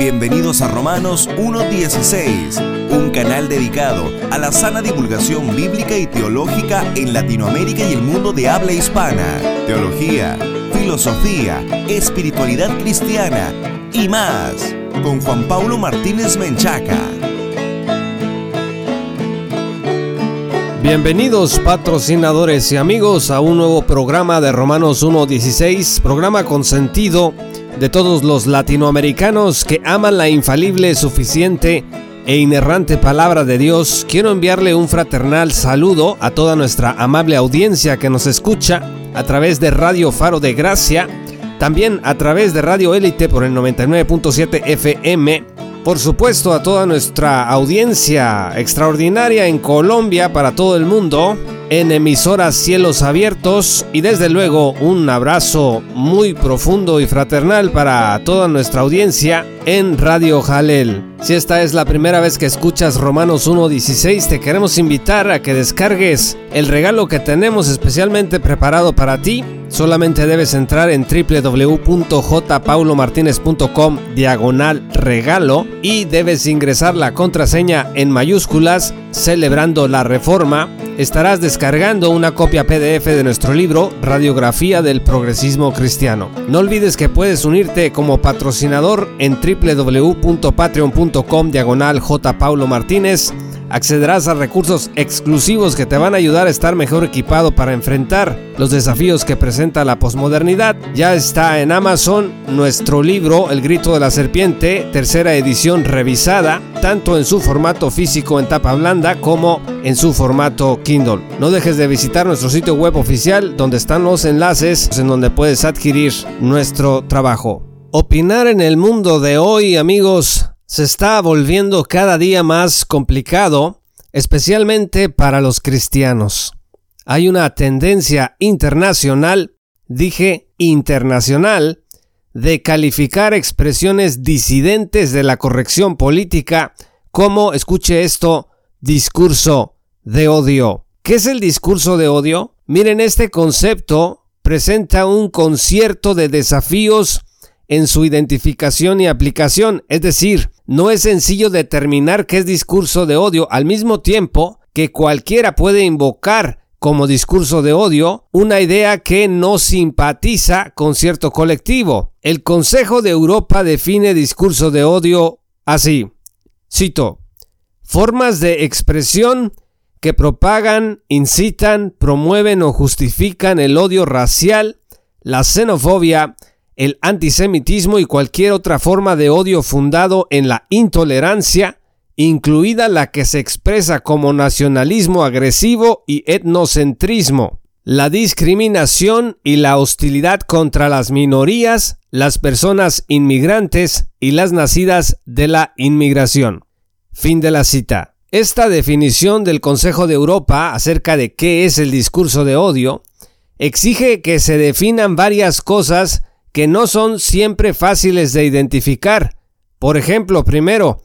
Bienvenidos a Romanos 1.16, un canal dedicado a la sana divulgación bíblica y teológica en Latinoamérica y el mundo de habla hispana. Teología, filosofía, espiritualidad cristiana y más, con Juan Paulo Martínez Menchaca. Bienvenidos patrocinadores y amigos a un nuevo programa de Romanos 1.16, programa con sentido de todos los latinoamericanos que aman la infalible, suficiente e inerrante palabra de Dios, quiero enviarle un fraternal saludo a toda nuestra amable audiencia que nos escucha a través de Radio Faro de Gracia, también a través de Radio Élite por el 99.7 FM, por supuesto a toda nuestra audiencia extraordinaria en Colombia para todo el mundo, en emisoras Cielos Abiertos y desde luego un abrazo muy profundo y fraternal para toda nuestra audiencia en Radio Jalel. Si esta es la primera vez que escuchas Romanos 1.16, te queremos invitar a que descargues el regalo que tenemos especialmente preparado para ti. Solamente debes entrar en www.jpaulomartinez.com diagonal regalo y debes ingresar la contraseña en mayúsculas celebrando la reforma. Estarás descargando una copia PDF de nuestro libro Radiografía del Progresismo Cristiano. No olvides que puedes unirte como patrocinador en www.patreon.com diagonal J. Paulo Martínez accederás a recursos exclusivos que te van a ayudar a estar mejor equipado para enfrentar los desafíos que presenta la posmodernidad. Ya está en Amazon nuestro libro El grito de la serpiente, tercera edición revisada, tanto en su formato físico en tapa blanda como en su formato Kindle. No dejes de visitar nuestro sitio web oficial donde están los enlaces en donde puedes adquirir nuestro trabajo. Opinar en el mundo de hoy, amigos, se está volviendo cada día más complicado, especialmente para los cristianos. Hay una tendencia internacional, dije internacional, de calificar expresiones disidentes de la corrección política como, escuche esto, discurso de odio. ¿Qué es el discurso de odio? Miren, este concepto presenta un concierto de desafíos en su identificación y aplicación, es decir, no es sencillo determinar qué es discurso de odio al mismo tiempo que cualquiera puede invocar como discurso de odio una idea que no simpatiza con cierto colectivo. El Consejo de Europa define discurso de odio así. Cito. Formas de expresión que propagan, incitan, promueven o justifican el odio racial, la xenofobia, el antisemitismo y cualquier otra forma de odio fundado en la intolerancia, incluida la que se expresa como nacionalismo agresivo y etnocentrismo, la discriminación y la hostilidad contra las minorías, las personas inmigrantes y las nacidas de la inmigración. Fin de la cita. Esta definición del Consejo de Europa acerca de qué es el discurso de odio exige que se definan varias cosas que no son siempre fáciles de identificar. Por ejemplo, primero,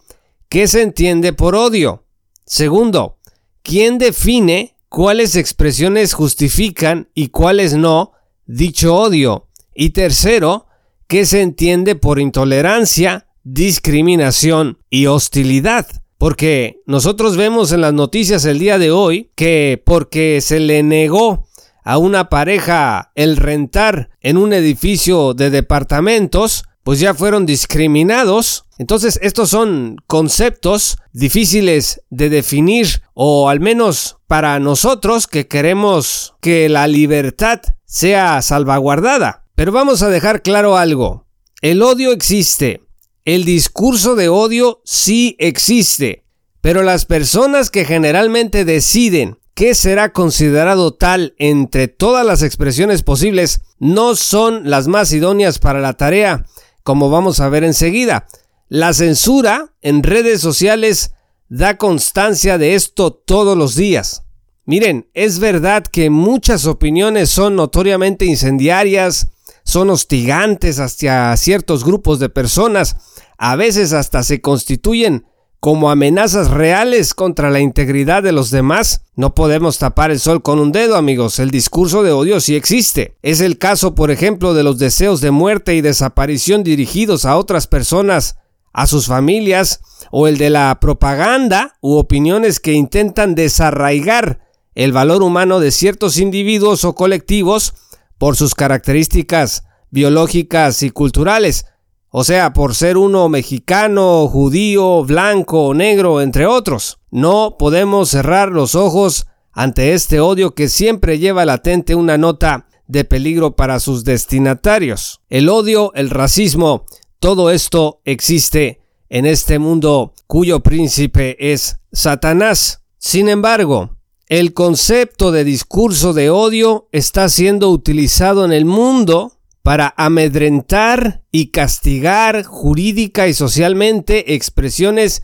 ¿qué se entiende por odio? Segundo, ¿quién define cuáles expresiones justifican y cuáles no dicho odio? Y tercero, ¿qué se entiende por intolerancia, discriminación y hostilidad? Porque nosotros vemos en las noticias el día de hoy que porque se le negó a una pareja el rentar en un edificio de departamentos, pues ya fueron discriminados. Entonces estos son conceptos difíciles de definir o al menos para nosotros que queremos que la libertad sea salvaguardada. Pero vamos a dejar claro algo. El odio existe. El discurso de odio sí existe. Pero las personas que generalmente deciden que será considerado tal entre todas las expresiones posibles no son las más idóneas para la tarea, como vamos a ver enseguida. La censura en redes sociales da constancia de esto todos los días. Miren, es verdad que muchas opiniones son notoriamente incendiarias, son hostigantes hacia ciertos grupos de personas, a veces hasta se constituyen como amenazas reales contra la integridad de los demás. No podemos tapar el sol con un dedo, amigos. El discurso de odio sí existe. Es el caso, por ejemplo, de los deseos de muerte y desaparición dirigidos a otras personas a sus familias o el de la propaganda u opiniones que intentan desarraigar el valor humano de ciertos individuos o colectivos por sus características biológicas y culturales, o sea, por ser uno mexicano, judío, blanco, negro, entre otros. No podemos cerrar los ojos ante este odio que siempre lleva latente una nota de peligro para sus destinatarios. El odio, el racismo, todo esto existe en este mundo cuyo príncipe es Satanás. Sin embargo, el concepto de discurso de odio está siendo utilizado en el mundo para amedrentar y castigar jurídica y socialmente expresiones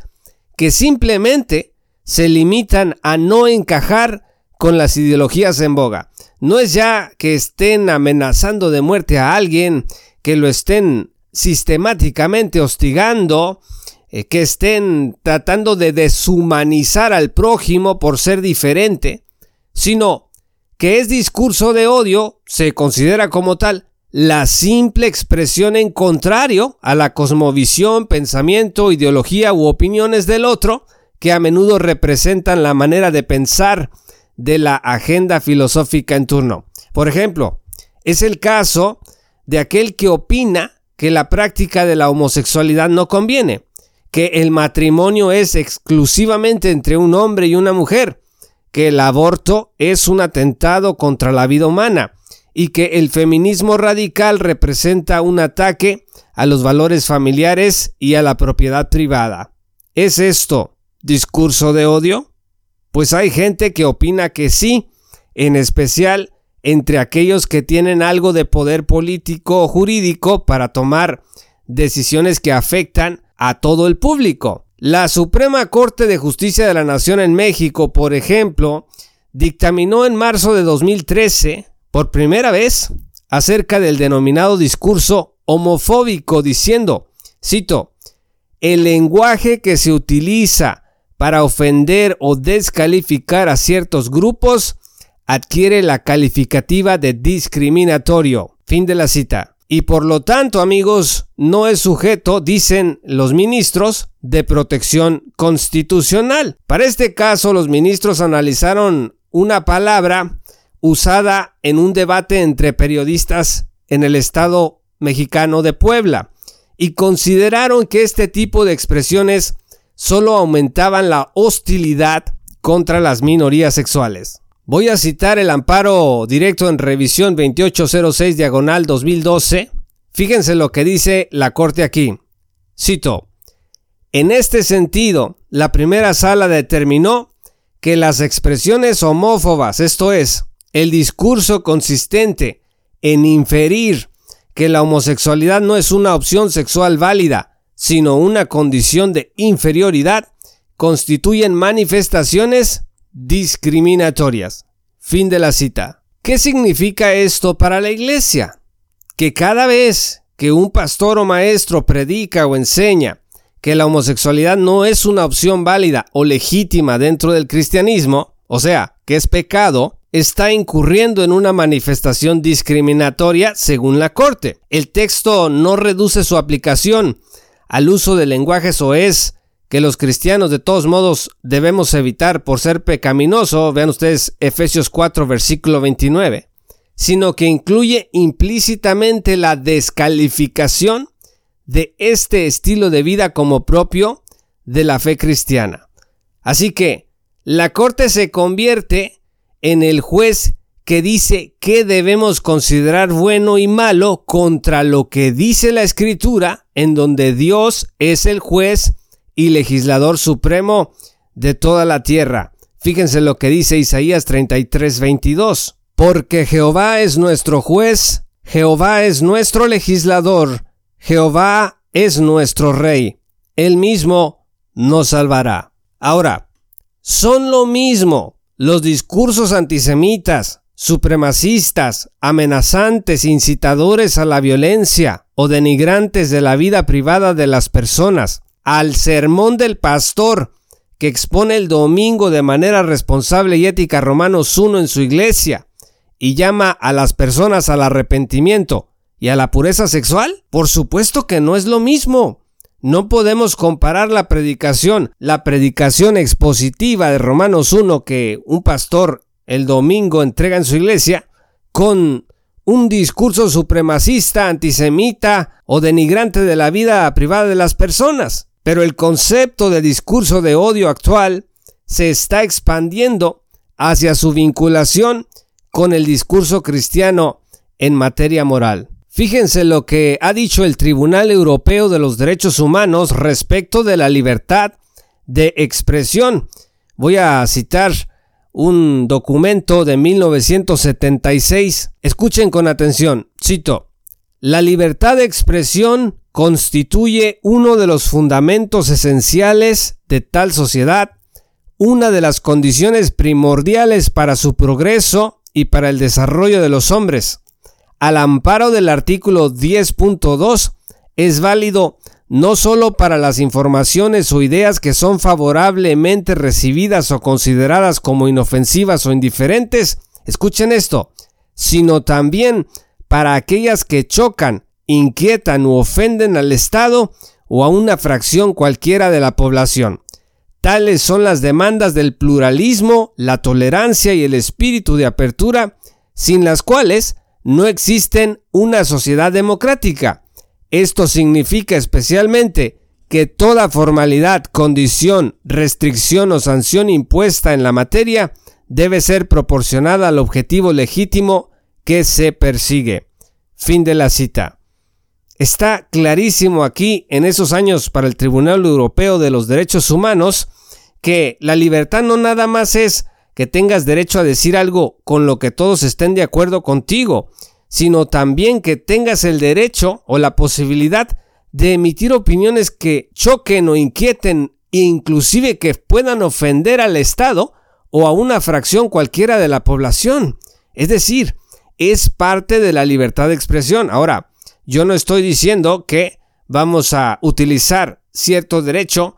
que simplemente se limitan a no encajar con las ideologías en boga. No es ya que estén amenazando de muerte a alguien, que lo estén sistemáticamente hostigando, eh, que estén tratando de deshumanizar al prójimo por ser diferente, sino que es discurso de odio, se considera como tal la simple expresión en contrario a la cosmovisión, pensamiento, ideología u opiniones del otro, que a menudo representan la manera de pensar de la agenda filosófica en turno. Por ejemplo, es el caso de aquel que opina que la práctica de la homosexualidad no conviene, que el matrimonio es exclusivamente entre un hombre y una mujer, que el aborto es un atentado contra la vida humana y que el feminismo radical representa un ataque a los valores familiares y a la propiedad privada. ¿Es esto discurso de odio? Pues hay gente que opina que sí, en especial entre aquellos que tienen algo de poder político o jurídico para tomar decisiones que afectan a todo el público. La Suprema Corte de Justicia de la Nación en México, por ejemplo, dictaminó en marzo de 2013, por primera vez, acerca del denominado discurso homofóbico, diciendo, cito, el lenguaje que se utiliza para ofender o descalificar a ciertos grupos adquiere la calificativa de discriminatorio. Fin de la cita. Y por lo tanto, amigos, no es sujeto, dicen los ministros, de protección constitucional. Para este caso, los ministros analizaron una palabra usada en un debate entre periodistas en el estado mexicano de Puebla y consideraron que este tipo de expresiones solo aumentaban la hostilidad contra las minorías sexuales. Voy a citar el amparo directo en revisión 2806 diagonal 2012. Fíjense lo que dice la Corte aquí. Cito. En este sentido, la primera sala determinó que las expresiones homófobas, esto es, el discurso consistente en inferir que la homosexualidad no es una opción sexual válida, sino una condición de inferioridad, constituyen manifestaciones discriminatorias. Fin de la cita. ¿Qué significa esto para la iglesia? Que cada vez que un pastor o maestro predica o enseña que la homosexualidad no es una opción válida o legítima dentro del cristianismo, o sea, que es pecado, está incurriendo en una manifestación discriminatoria según la Corte. El texto no reduce su aplicación al uso de lenguaje soez que los cristianos de todos modos debemos evitar por ser pecaminoso, vean ustedes Efesios 4 versículo 29, sino que incluye implícitamente la descalificación de este estilo de vida como propio de la fe cristiana. Así que la corte se convierte en el juez que dice qué debemos considerar bueno y malo contra lo que dice la escritura, en donde Dios es el juez y legislador supremo de toda la tierra. Fíjense lo que dice Isaías 33, 22. Porque Jehová es nuestro juez, Jehová es nuestro legislador, Jehová es nuestro rey. Él mismo nos salvará. Ahora, son lo mismo los discursos antisemitas, supremacistas, amenazantes, incitadores a la violencia o denigrantes de la vida privada de las personas, al sermón del pastor que expone el domingo de manera responsable y ética Romanos 1 en su iglesia y llama a las personas al arrepentimiento y a la pureza sexual? Por supuesto que no es lo mismo. No podemos comparar la predicación, la predicación expositiva de Romanos 1 que un pastor el domingo entrega en su iglesia, con un discurso supremacista, antisemita o denigrante de la vida privada de las personas. Pero el concepto de discurso de odio actual se está expandiendo hacia su vinculación con el discurso cristiano en materia moral. Fíjense lo que ha dicho el Tribunal Europeo de los Derechos Humanos respecto de la libertad de expresión. Voy a citar un documento de 1976. Escuchen con atención. Cito. La libertad de expresión constituye uno de los fundamentos esenciales de tal sociedad, una de las condiciones primordiales para su progreso y para el desarrollo de los hombres al amparo del artículo 10.2 es válido no sólo para las informaciones o ideas que son favorablemente recibidas o consideradas como inofensivas o indiferentes, escuchen esto, sino también para aquellas que chocan, inquietan u ofenden al Estado o a una fracción cualquiera de la población. Tales son las demandas del pluralismo, la tolerancia y el espíritu de apertura, sin las cuales no existen una sociedad democrática. Esto significa especialmente que toda formalidad, condición, restricción o sanción impuesta en la materia debe ser proporcionada al objetivo legítimo que se persigue. Fin de la cita. Está clarísimo aquí en esos años para el Tribunal Europeo de los Derechos Humanos que la libertad no nada más es que tengas derecho a decir algo con lo que todos estén de acuerdo contigo, sino también que tengas el derecho o la posibilidad de emitir opiniones que choquen o inquieten e inclusive que puedan ofender al Estado o a una fracción cualquiera de la población. Es decir, es parte de la libertad de expresión. Ahora, yo no estoy diciendo que vamos a utilizar cierto derecho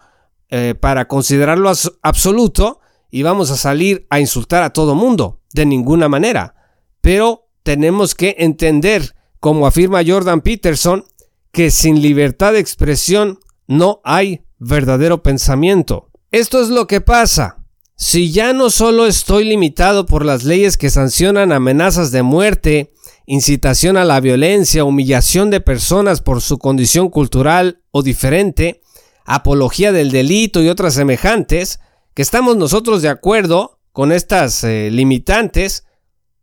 eh, para considerarlo absoluto y vamos a salir a insultar a todo mundo, de ninguna manera. Pero tenemos que entender, como afirma Jordan Peterson, que sin libertad de expresión no hay verdadero pensamiento. Esto es lo que pasa. Si ya no solo estoy limitado por las leyes que sancionan amenazas de muerte, incitación a la violencia, humillación de personas por su condición cultural o diferente, apología del delito y otras semejantes, que estamos nosotros de acuerdo con estas eh, limitantes,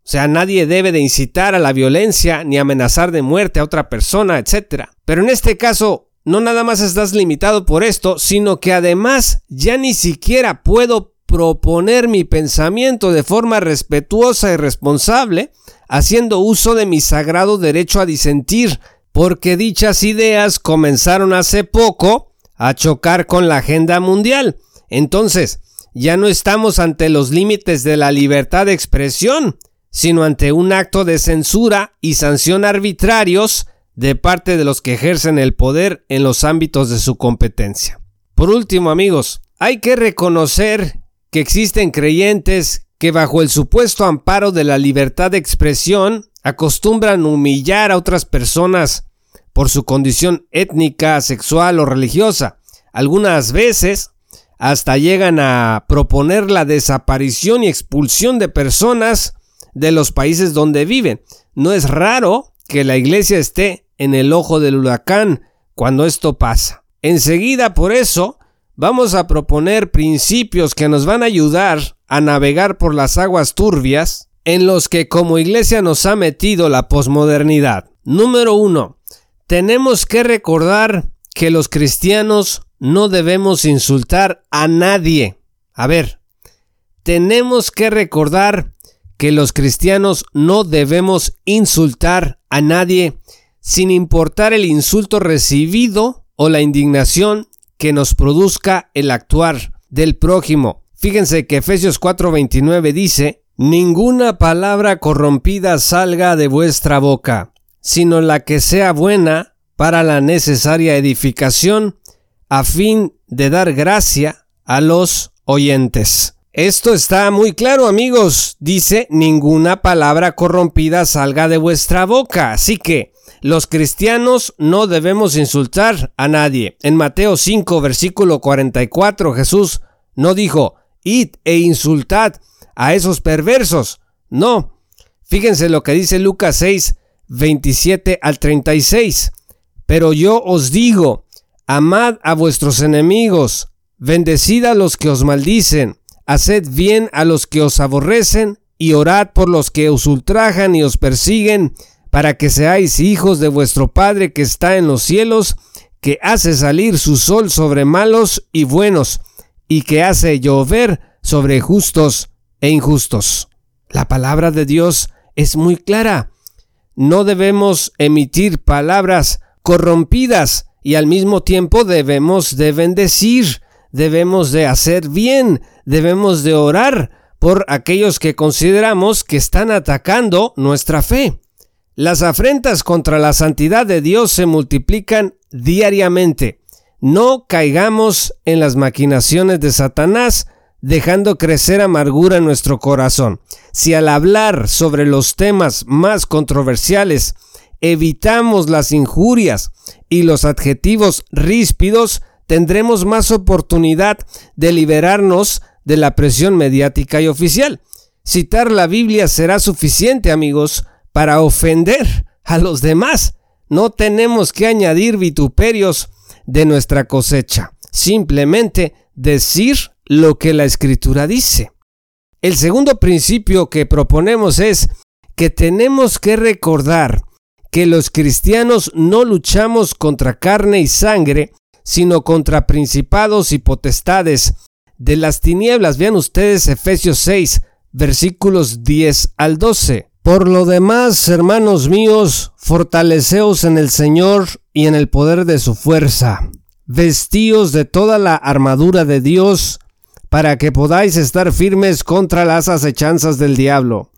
o sea, nadie debe de incitar a la violencia ni amenazar de muerte a otra persona, etc. Pero en este caso, no nada más estás limitado por esto, sino que además ya ni siquiera puedo proponer mi pensamiento de forma respetuosa y responsable, haciendo uso de mi sagrado derecho a disentir, porque dichas ideas comenzaron hace poco a chocar con la agenda mundial. Entonces, ya no estamos ante los límites de la libertad de expresión, sino ante un acto de censura y sanción arbitrarios de parte de los que ejercen el poder en los ámbitos de su competencia. Por último, amigos, hay que reconocer que existen creyentes que bajo el supuesto amparo de la libertad de expresión acostumbran humillar a otras personas por su condición étnica, sexual o religiosa. Algunas veces hasta llegan a proponer la desaparición y expulsión de personas de los países donde viven. No es raro que la iglesia esté en el ojo del huracán cuando esto pasa. Enseguida, por eso, vamos a proponer principios que nos van a ayudar a navegar por las aguas turbias en los que como iglesia nos ha metido la posmodernidad. Número uno, tenemos que recordar que los cristianos no debemos insultar a nadie. A ver, tenemos que recordar que los cristianos no debemos insultar a nadie sin importar el insulto recibido o la indignación que nos produzca el actuar del prójimo. Fíjense que Efesios 4:29 dice, Ninguna palabra corrompida salga de vuestra boca, sino la que sea buena para la necesaria edificación a fin de dar gracia a los oyentes. Esto está muy claro amigos, dice, ninguna palabra corrompida salga de vuestra boca, así que los cristianos no debemos insultar a nadie. En Mateo 5, versículo 44, Jesús no dijo, id e insultad a esos perversos. No. Fíjense lo que dice Lucas 6, 27 al 36. Pero yo os digo, amad a vuestros enemigos, bendecid a los que os maldicen, haced bien a los que os aborrecen, y orad por los que os ultrajan y os persiguen, para que seáis hijos de vuestro Padre que está en los cielos, que hace salir su sol sobre malos y buenos, y que hace llover sobre justos e injustos. La palabra de Dios es muy clara. No debemos emitir palabras corrompidas y al mismo tiempo debemos de bendecir, debemos de hacer bien, debemos de orar por aquellos que consideramos que están atacando nuestra fe. Las afrentas contra la santidad de Dios se multiplican diariamente. No caigamos en las maquinaciones de Satanás, dejando crecer amargura en nuestro corazón. Si al hablar sobre los temas más controversiales evitamos las injurias y los adjetivos ríspidos, tendremos más oportunidad de liberarnos de la presión mediática y oficial. Citar la Biblia será suficiente, amigos, para ofender a los demás. No tenemos que añadir vituperios de nuestra cosecha. Simplemente decir lo que la escritura dice. El segundo principio que proponemos es que tenemos que recordar que los cristianos no luchamos contra carne y sangre, sino contra principados y potestades de las tinieblas. Vean ustedes Efesios 6, versículos 10 al 12. Por lo demás, hermanos míos, fortaleceos en el Señor y en el poder de su fuerza. Vestíos de toda la armadura de Dios, para que podáis estar firmes contra las acechanzas del diablo.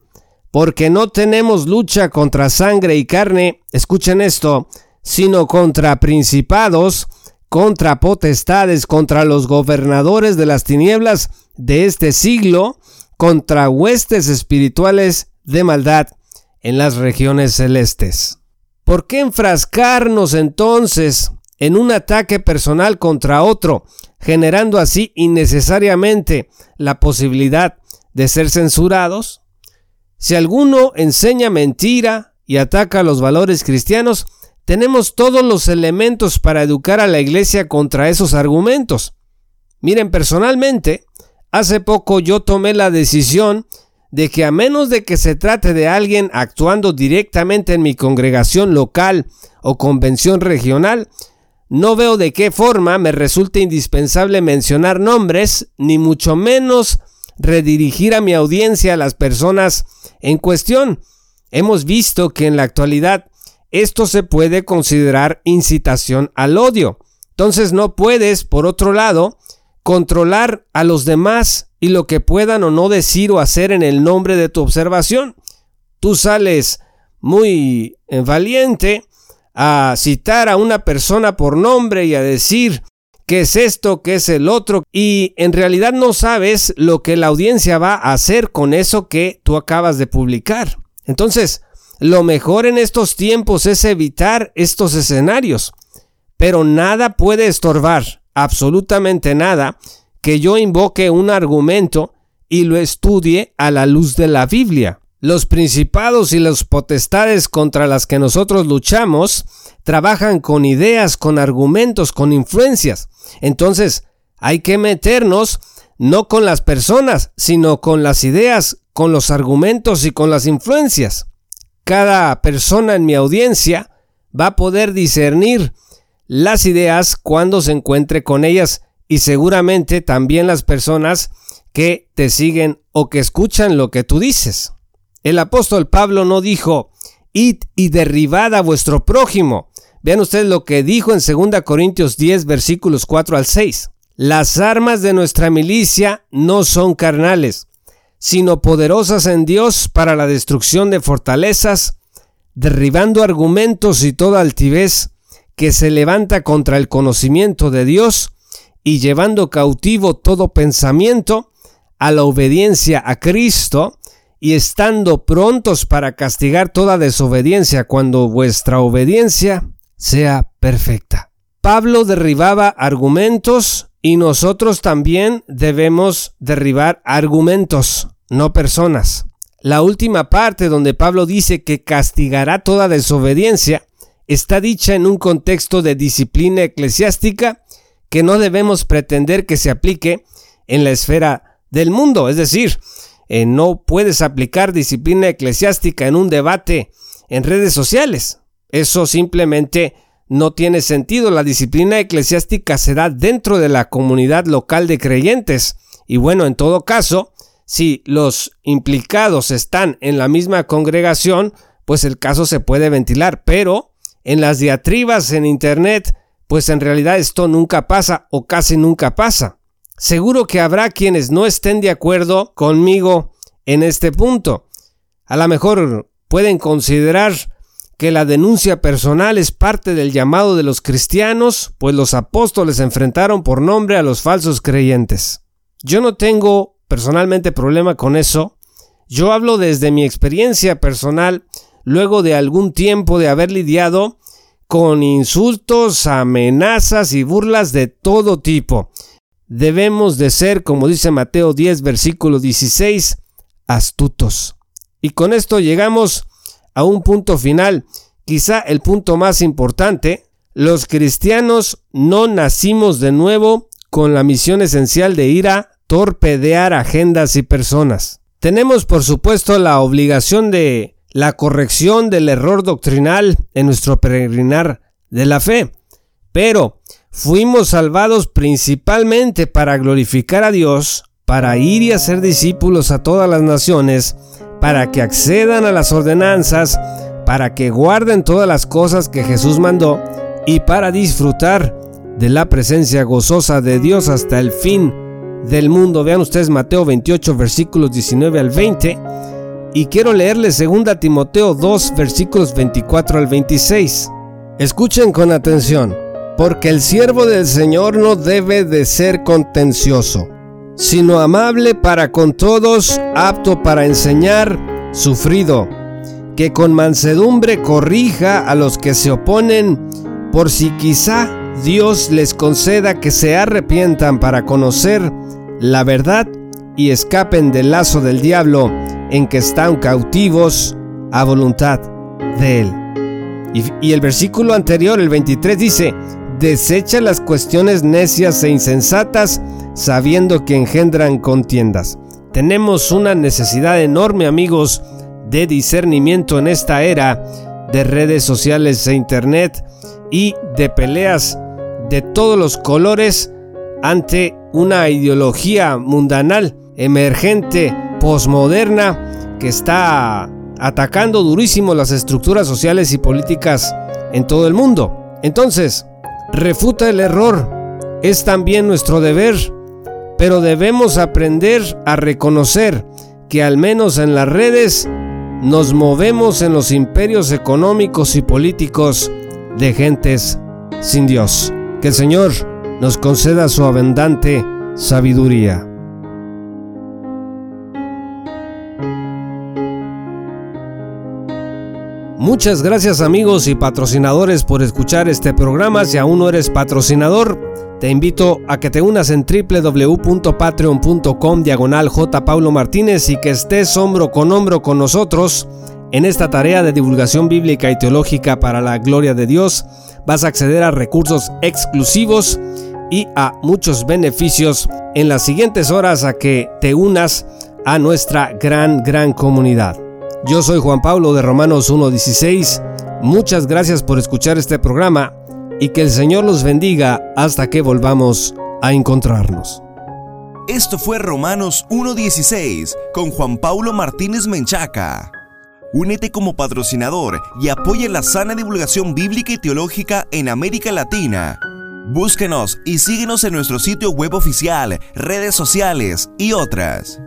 Porque no tenemos lucha contra sangre y carne, escuchen esto, sino contra principados, contra potestades, contra los gobernadores de las tinieblas de este siglo, contra huestes espirituales de maldad en las regiones celestes. ¿Por qué enfrascarnos entonces en un ataque personal contra otro, generando así innecesariamente la posibilidad de ser censurados? Si alguno enseña mentira y ataca los valores cristianos, tenemos todos los elementos para educar a la iglesia contra esos argumentos. Miren, personalmente, hace poco yo tomé la decisión de que a menos de que se trate de alguien actuando directamente en mi congregación local o convención regional, no veo de qué forma me resulte indispensable mencionar nombres, ni mucho menos redirigir a mi audiencia a las personas en cuestión. Hemos visto que en la actualidad esto se puede considerar incitación al odio. Entonces no puedes, por otro lado, controlar a los demás y lo que puedan o no decir o hacer en el nombre de tu observación. Tú sales muy eh, valiente a citar a una persona por nombre y a decir qué es esto, qué es el otro, y en realidad no sabes lo que la audiencia va a hacer con eso que tú acabas de publicar. Entonces, lo mejor en estos tiempos es evitar estos escenarios, pero nada puede estorbar, absolutamente nada, que yo invoque un argumento y lo estudie a la luz de la Biblia. Los principados y las potestades contra las que nosotros luchamos trabajan con ideas, con argumentos, con influencias. Entonces, hay que meternos no con las personas, sino con las ideas, con los argumentos y con las influencias cada persona en mi audiencia va a poder discernir las ideas cuando se encuentre con ellas y seguramente también las personas que te siguen o que escuchan lo que tú dices. El apóstol Pablo no dijo, id y derribad a vuestro prójimo. Vean ustedes lo que dijo en 2 Corintios 10 versículos 4 al 6. Las armas de nuestra milicia no son carnales, sino poderosas en Dios para la destrucción de fortalezas, derribando argumentos y toda altivez que se levanta contra el conocimiento de Dios y llevando cautivo todo pensamiento a la obediencia a Cristo y estando prontos para castigar toda desobediencia cuando vuestra obediencia sea perfecta. Pablo derribaba argumentos y nosotros también debemos derribar argumentos, no personas. La última parte donde Pablo dice que castigará toda desobediencia está dicha en un contexto de disciplina eclesiástica que no debemos pretender que se aplique en la esfera del mundo. Es decir, eh, no puedes aplicar disciplina eclesiástica en un debate en redes sociales. Eso simplemente no tiene sentido. La disciplina eclesiástica se da dentro de la comunidad local de creyentes. Y bueno, en todo caso, si los implicados están en la misma congregación, pues el caso se puede ventilar. Pero en las diatribas en Internet, pues en realidad esto nunca pasa o casi nunca pasa. Seguro que habrá quienes no estén de acuerdo conmigo en este punto. A lo mejor pueden considerar que la denuncia personal es parte del llamado de los cristianos, pues los apóstoles enfrentaron por nombre a los falsos creyentes. Yo no tengo personalmente problema con eso. Yo hablo desde mi experiencia personal, luego de algún tiempo de haber lidiado con insultos, amenazas y burlas de todo tipo. Debemos de ser, como dice Mateo 10, versículo 16, astutos. Y con esto llegamos a un punto final, quizá el punto más importante, los cristianos no nacimos de nuevo con la misión esencial de ir a torpedear agendas y personas. Tenemos por supuesto la obligación de la corrección del error doctrinal en nuestro peregrinar de la fe, pero fuimos salvados principalmente para glorificar a Dios, para ir y hacer discípulos a todas las naciones, para que accedan a las ordenanzas, para que guarden todas las cosas que Jesús mandó y para disfrutar de la presencia gozosa de Dios hasta el fin del mundo. Vean ustedes Mateo 28 versículos 19 al 20 y quiero leerles 2 Timoteo 2 versículos 24 al 26. Escuchen con atención, porque el siervo del Señor no debe de ser contencioso sino amable para con todos, apto para enseñar, sufrido, que con mansedumbre corrija a los que se oponen, por si quizá Dios les conceda que se arrepientan para conocer la verdad y escapen del lazo del diablo en que están cautivos a voluntad de él. Y, el versículo anterior, el 23, dice, desecha las cuestiones necias e insensatas, sabiendo que engendran contiendas. Tenemos una necesidad enorme, amigos, de discernimiento en esta era de redes sociales e internet y de peleas de todos los colores ante una ideología mundanal, emergente, posmoderna, que está atacando durísimo las estructuras sociales y políticas en todo el mundo. Entonces, refuta el error. Es también nuestro deber pero debemos aprender a reconocer que al menos en las redes nos movemos en los imperios económicos y políticos de gentes sin Dios. Que el Señor nos conceda su abundante sabiduría. Muchas gracias amigos y patrocinadores por escuchar este programa. Si aún no eres patrocinador, te invito a que te unas en www.patreon.com diagonal J. Paulo Martínez y que estés hombro con hombro con nosotros en esta tarea de divulgación bíblica y teológica para la gloria de Dios. Vas a acceder a recursos exclusivos y a muchos beneficios en las siguientes horas a que te unas a nuestra gran, gran comunidad. Yo soy Juan Pablo de Romanos 1.16. Muchas gracias por escuchar este programa y que el Señor los bendiga hasta que volvamos a encontrarnos. Esto fue Romanos 1.16 con Juan Paulo Martínez Menchaca. Únete como patrocinador y apoya la sana divulgación bíblica y teológica en América Latina. Búsquenos y síguenos en nuestro sitio web oficial, redes sociales y otras.